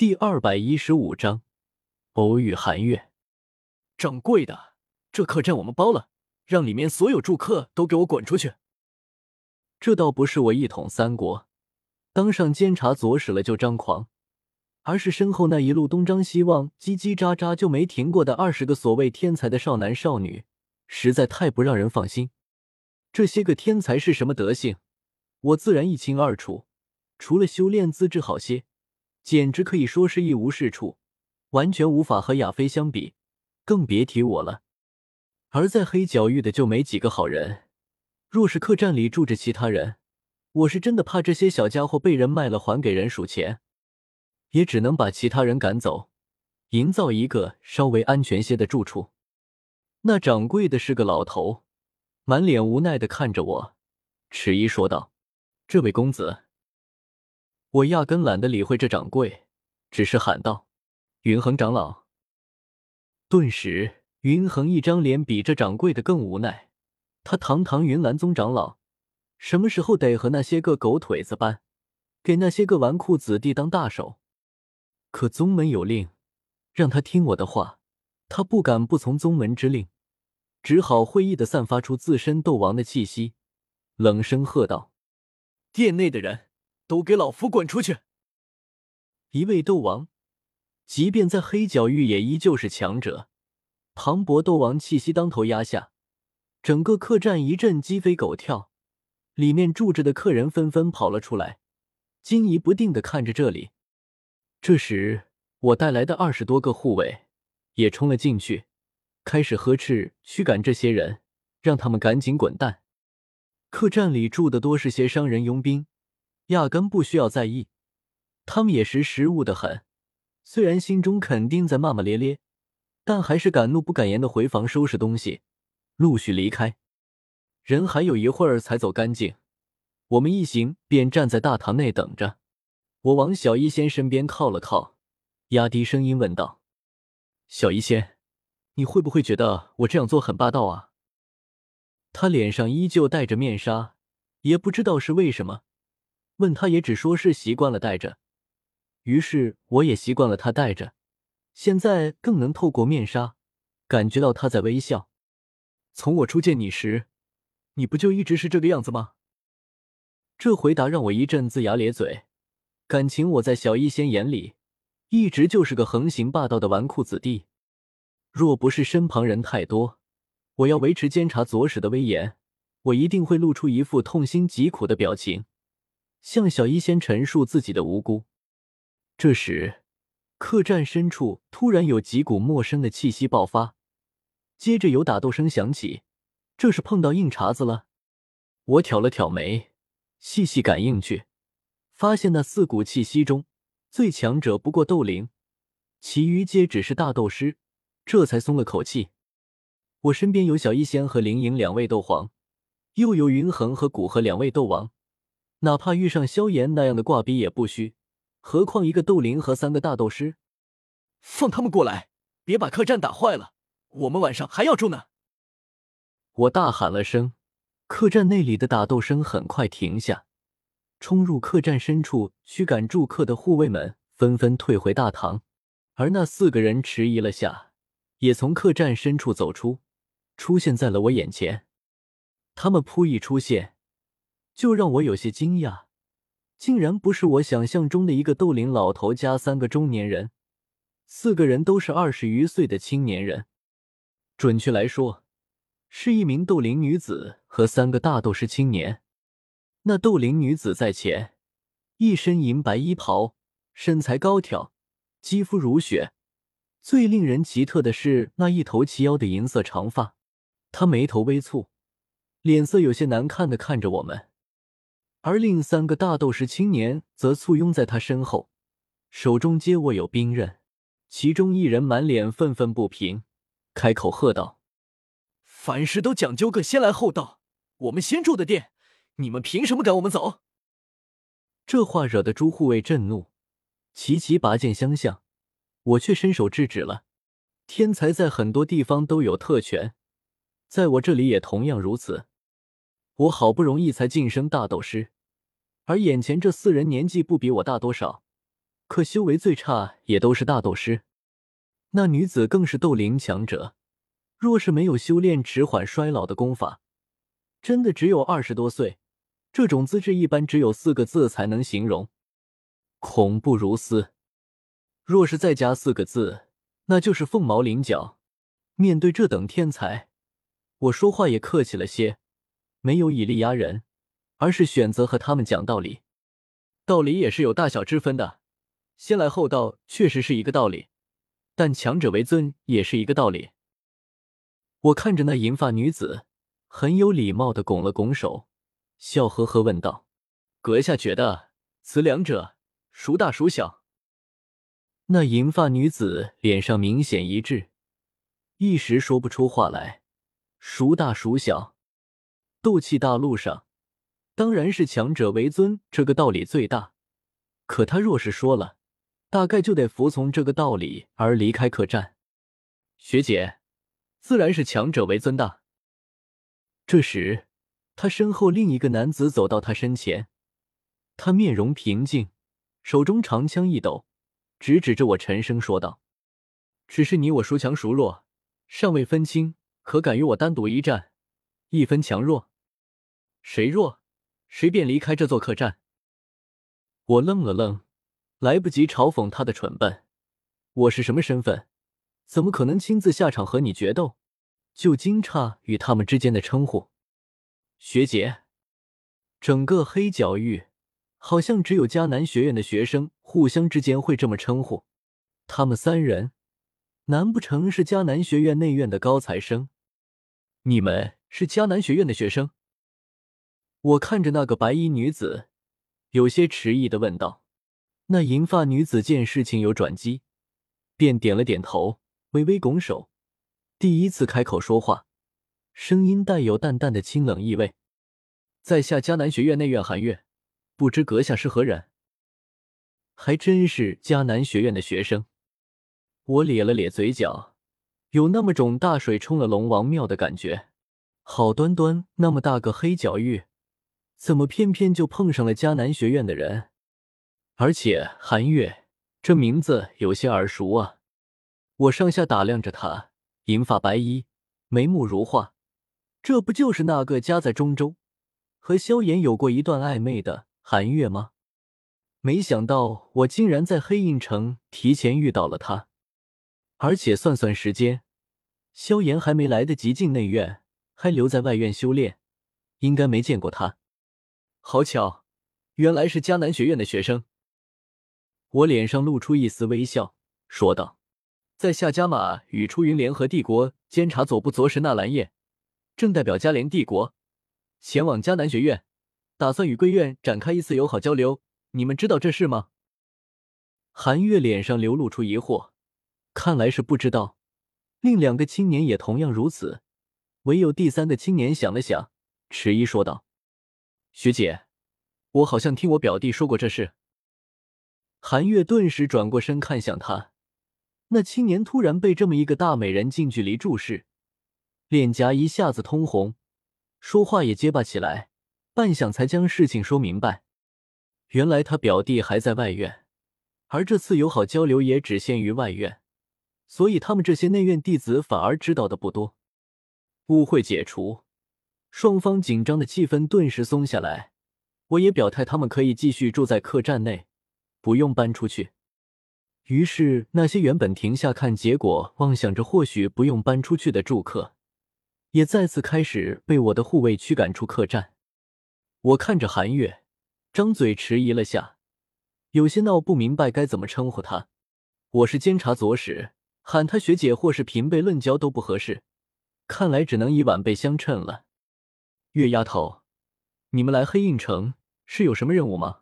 第二百一十五章偶遇寒月。掌柜的，这客栈我们包了，让里面所有住客都给我滚出去！这倒不是我一统三国，当上监察左使了就张狂，而是身后那一路东张西望、叽叽喳喳就没停过的二十个所谓天才的少男少女，实在太不让人放心。这些个天才是什么德行，我自然一清二楚，除了修炼资质好些。简直可以说是一无是处，完全无法和亚飞相比，更别提我了。而在黑角域的就没几个好人，若是客栈里住着其他人，我是真的怕这些小家伙被人卖了还给人数钱，也只能把其他人赶走，营造一个稍微安全些的住处。那掌柜的是个老头，满脸无奈的看着我，迟疑说道：“这位公子。”我压根懒得理会这掌柜，只是喊道：“云恒长老。”顿时，云恒一张脸比这掌柜的更无奈。他堂堂云岚宗长老，什么时候得和那些个狗腿子般，给那些个纨绔子弟当大手？可宗门有令，让他听我的话，他不敢不从宗门之令，只好会意的散发出自身斗王的气息，冷声喝道：“店内的人！”都给老夫滚出去！一位斗王，即便在黑角域也依旧是强者。磅礴斗王气息当头压下，整个客栈一阵鸡飞狗跳，里面住着的客人纷纷跑了出来，惊疑不定的看着这里。这时，我带来的二十多个护卫也冲了进去，开始呵斥驱赶这些人，让他们赶紧滚蛋。客栈里住的多是些商人佣兵。压根不需要在意，他们也识时务的很。虽然心中肯定在骂骂咧咧，但还是敢怒不敢言的回房收拾东西，陆续离开。人还有一会儿才走干净，我们一行便站在大堂内等着。我往小医仙身边靠了靠，压低声音问道：“小医仙，你会不会觉得我这样做很霸道啊？”他脸上依旧戴着面纱，也不知道是为什么。问他也只说是习惯了戴着，于是我也习惯了他戴着，现在更能透过面纱感觉到他在微笑。从我初见你时，你不就一直是这个样子吗？这回答让我一阵龇牙咧嘴。感情我在小医仙眼里，一直就是个横行霸道的纨绔子弟。若不是身旁人太多，我要维持监察左使的威严，我一定会露出一副痛心疾苦的表情。向小医仙陈述自己的无辜。这时，客栈深处突然有几股陌生的气息爆发，接着有打斗声响起。这是碰到硬茬子了。我挑了挑眉，细细感应去，发现那四股气息中，最强者不过斗灵，其余皆只是大斗师。这才松了口气。我身边有小医仙和灵影两位斗皇，又有云恒和古河两位斗王。哪怕遇上萧炎那样的挂逼也不虚，何况一个斗灵和三个大斗师？放他们过来，别把客栈打坏了，我们晚上还要住呢！我大喊了声，客栈内里的打斗声很快停下，冲入客栈深处驱赶住客的护卫们纷纷退回大堂，而那四个人迟疑了下，也从客栈深处走出，出现在了我眼前。他们扑一出现。就让我有些惊讶，竟然不是我想象中的一个斗灵老头加三个中年人，四个人都是二十余岁的青年人。准确来说，是一名斗灵女子和三个大斗师青年。那斗灵女子在前，一身银白衣袍，身材高挑，肌肤如雪。最令人奇特的是那一头齐腰的银色长发。她眉头微蹙，脸色有些难看的看着我们。而另三个大斗士青年则簇拥在他身后，手中皆握有兵刃。其中一人满脸愤愤不平，开口喝道：“凡事都讲究个先来后到，我们先住的店，你们凭什么赶我们走？”这话惹得朱护卫震怒，齐齐拔剑相向，我却伸手制止了。天才在很多地方都有特权，在我这里也同样如此。我好不容易才晋升大斗师，而眼前这四人年纪不比我大多少，可修为最差也都是大斗师。那女子更是斗灵强者，若是没有修炼迟缓衰老的功法，真的只有二十多岁。这种资质一般只有四个字才能形容：恐怖如斯。若是再加四个字，那就是凤毛麟角。面对这等天才，我说话也客气了些，没有以力压人，而是选择和他们讲道理。道理也是有大小之分的，先来后到确实是一个道理，但强者为尊也是一个道理。我看着那银发女子，很有礼貌的拱了拱手，笑呵呵问道：“阁下觉得此两者孰大孰小？”那银发女子脸上明显一滞。一时说不出话来，孰大孰小？斗气大陆上，当然是强者为尊，这个道理最大。可他若是说了，大概就得服从这个道理而离开客栈。学姐，自然是强者为尊的。这时，他身后另一个男子走到他身前，他面容平静，手中长枪一抖，直指着我，沉声说道：“只是你我孰强孰弱？”尚未分清，可敢与我单独一战，一分强弱？谁弱，谁便离开这座客栈。我愣了愣，来不及嘲讽他的蠢笨。我是什么身份？怎么可能亲自下场和你决斗？就惊诧与他们之间的称呼。学姐，整个黑角域好像只有迦南学院的学生互相之间会这么称呼。他们三人。难不成是迦南学院内院的高材生？你们是迦南学院的学生？我看着那个白衣女子，有些迟疑的问道。那银发女子见事情有转机，便点了点头，微微拱手，第一次开口说话，声音带有淡淡的清冷意味。在下迦南学院内院寒月，不知阁下是何人？还真是迦南学院的学生。我咧了咧嘴角，有那么种大水冲了龙王庙的感觉。好端端那么大个黑角域，怎么偏偏就碰上了迦南学院的人？而且韩月这名字有些耳熟啊！我上下打量着他，银发白衣，眉目如画，这不就是那个家在中州和萧炎有过一段暧昧的韩月吗？没想到我竟然在黑印城提前遇到了他。而且算算时间，萧炎还没来得及进内院，还留在外院修炼，应该没见过他。好巧，原来是迦南学院的学生。我脸上露出一丝微笑，说道：“在下加马与出云联合帝国监察左部左使纳兰叶，正代表迦连帝国前往迦南学院，打算与贵院展开一次友好交流。你们知道这事吗？”韩月脸上流露出疑惑。看来是不知道，另两个青年也同样如此。唯有第三个青年想了想，迟疑说道：“学姐，我好像听我表弟说过这事。”韩月顿时转过身看向他，那青年突然被这么一个大美人近距离注视，脸颊一下子通红，说话也结巴起来，半晌才将事情说明白。原来他表弟还在外院，而这次友好交流也只限于外院。所以他们这些内院弟子反而知道的不多。误会解除，双方紧张的气氛顿时松下来。我也表态，他们可以继续住在客栈内，不用搬出去。于是那些原本停下看结果、妄想着或许不用搬出去的住客，也再次开始被我的护卫驱赶出客栈。我看着韩月，张嘴迟疑了下，有些闹不明白该怎么称呼他。我是监察左使。喊她学姐或是平辈论交都不合适，看来只能以晚辈相称了。月丫头，你们来黑印城是有什么任务吗？